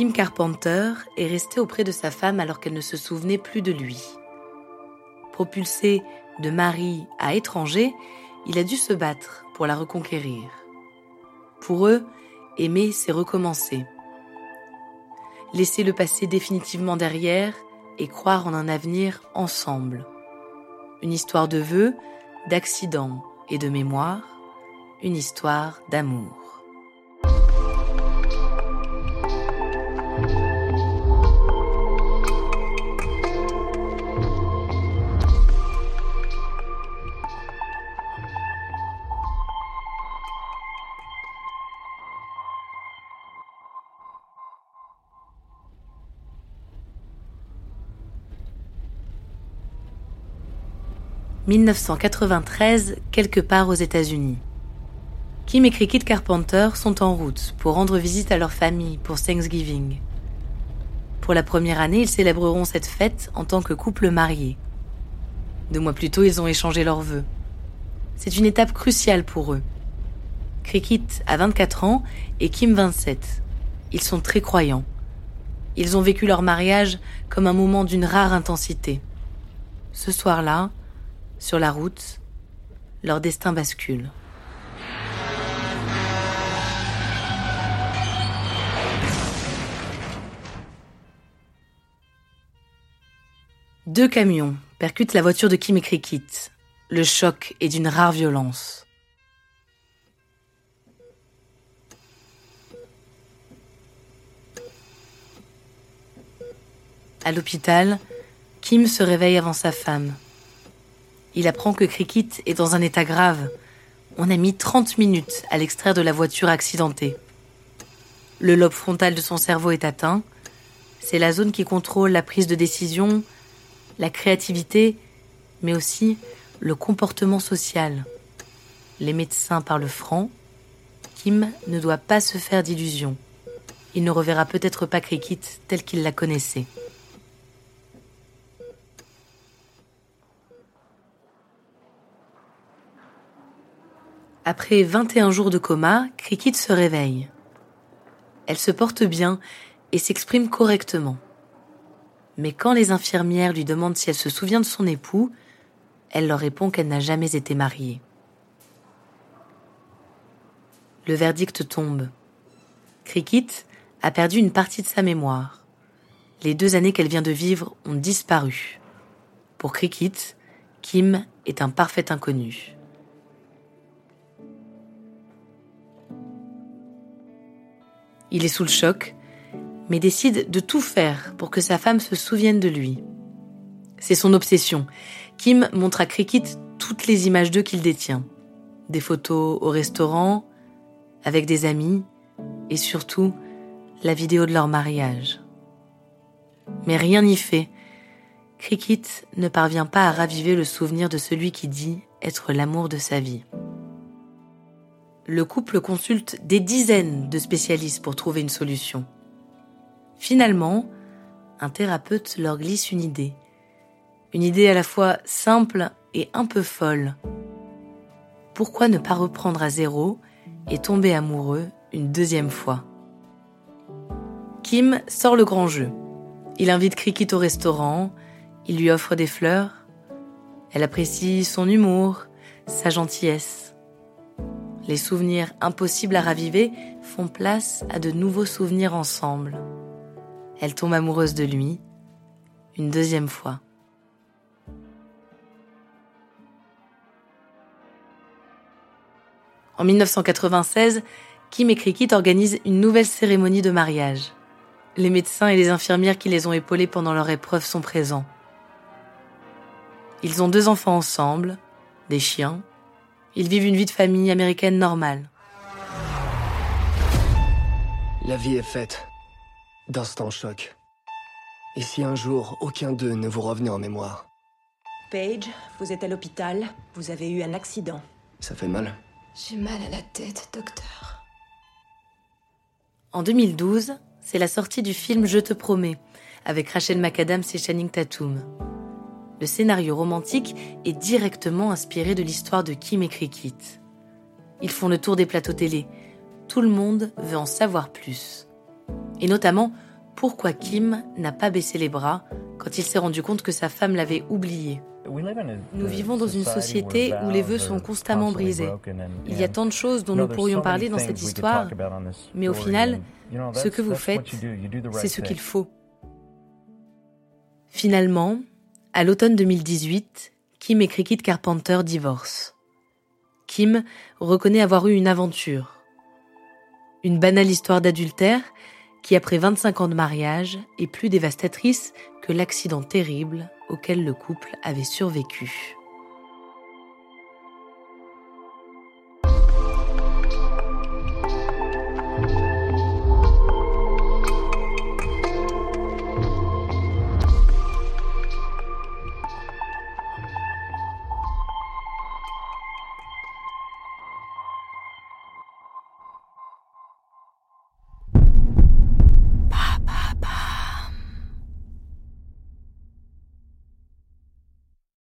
Kim Carpenter est resté auprès de sa femme alors qu'elle ne se souvenait plus de lui. Propulsé de mari à étranger, il a dû se battre pour la reconquérir. Pour eux, aimer, c'est recommencer. Laisser le passé définitivement derrière et croire en un avenir ensemble. Une histoire de vœux, d'accidents et de mémoire, une histoire d'amour. 1993, quelque part aux États-Unis. Kim et Cricket Carpenter sont en route pour rendre visite à leur famille pour Thanksgiving. Pour la première année, ils célébreront cette fête en tant que couple marié. Deux mois plus tôt, ils ont échangé leurs vœux. C'est une étape cruciale pour eux. Cricket a 24 ans et Kim 27. Ils sont très croyants. Ils ont vécu leur mariage comme un moment d'une rare intensité. Ce soir-là, sur la route, leur destin bascule. Deux camions percutent la voiture de Kim et Cricket. Le choc est d'une rare violence. À l'hôpital, Kim se réveille avant sa femme. Il apprend que Cricket est dans un état grave. On a mis 30 minutes à l'extraire de la voiture accidentée. Le lobe frontal de son cerveau est atteint. C'est la zone qui contrôle la prise de décision, la créativité, mais aussi le comportement social. Les médecins parlent franc. Kim ne doit pas se faire d'illusions. Il ne reverra peut-être pas Cricket tel qu'il la connaissait. Après 21 jours de coma, Cricket se réveille. Elle se porte bien et s'exprime correctement. Mais quand les infirmières lui demandent si elle se souvient de son époux, elle leur répond qu'elle n'a jamais été mariée. Le verdict tombe. Cricket a perdu une partie de sa mémoire. Les deux années qu'elle vient de vivre ont disparu. Pour Cricket, Kim est un parfait inconnu. Il est sous le choc, mais décide de tout faire pour que sa femme se souvienne de lui. C'est son obsession. Kim montre à Cricket toutes les images d'eux qu'il détient. Des photos au restaurant, avec des amis, et surtout la vidéo de leur mariage. Mais rien n'y fait. Cricket ne parvient pas à raviver le souvenir de celui qui dit être l'amour de sa vie le couple consulte des dizaines de spécialistes pour trouver une solution. Finalement, un thérapeute leur glisse une idée. Une idée à la fois simple et un peu folle. Pourquoi ne pas reprendre à zéro et tomber amoureux une deuxième fois? Kim sort le grand jeu. Il invite Cricket au restaurant, il lui offre des fleurs. Elle apprécie son humour, sa gentillesse. Les souvenirs impossibles à raviver font place à de nouveaux souvenirs ensemble. Elle tombe amoureuse de lui, une deuxième fois. En 1996, Kim et Cricket organisent une nouvelle cérémonie de mariage. Les médecins et les infirmières qui les ont épaulés pendant leur épreuve sont présents. Ils ont deux enfants ensemble, des chiens, ils vivent une vie de famille américaine normale. La vie est faite d'instants choc. Et si un jour, aucun d'eux ne vous revenait en mémoire? Paige, vous êtes à l'hôpital. Vous avez eu un accident. Ça fait mal? J'ai mal à la tête, docteur. En 2012, c'est la sortie du film Je te promets, avec Rachel McAdams et Channing Tatum le scénario romantique est directement inspiré de l'histoire de Kim et Cricket. Ils font le tour des plateaux télé. Tout le monde veut en savoir plus. Et notamment pourquoi Kim n'a pas baissé les bras quand il s'est rendu compte que sa femme l'avait oublié. Nous vivons dans une société où les vœux sont constamment brisés. Il y a tant de choses dont nous pourrions parler dans cette histoire, mais au final, ce que vous faites, c'est ce qu'il faut. Finalement, à l'automne 2018, Kim et Cricket Carpenter divorcent. Kim reconnaît avoir eu une aventure. Une banale histoire d'adultère qui, après 25 ans de mariage, est plus dévastatrice que l'accident terrible auquel le couple avait survécu.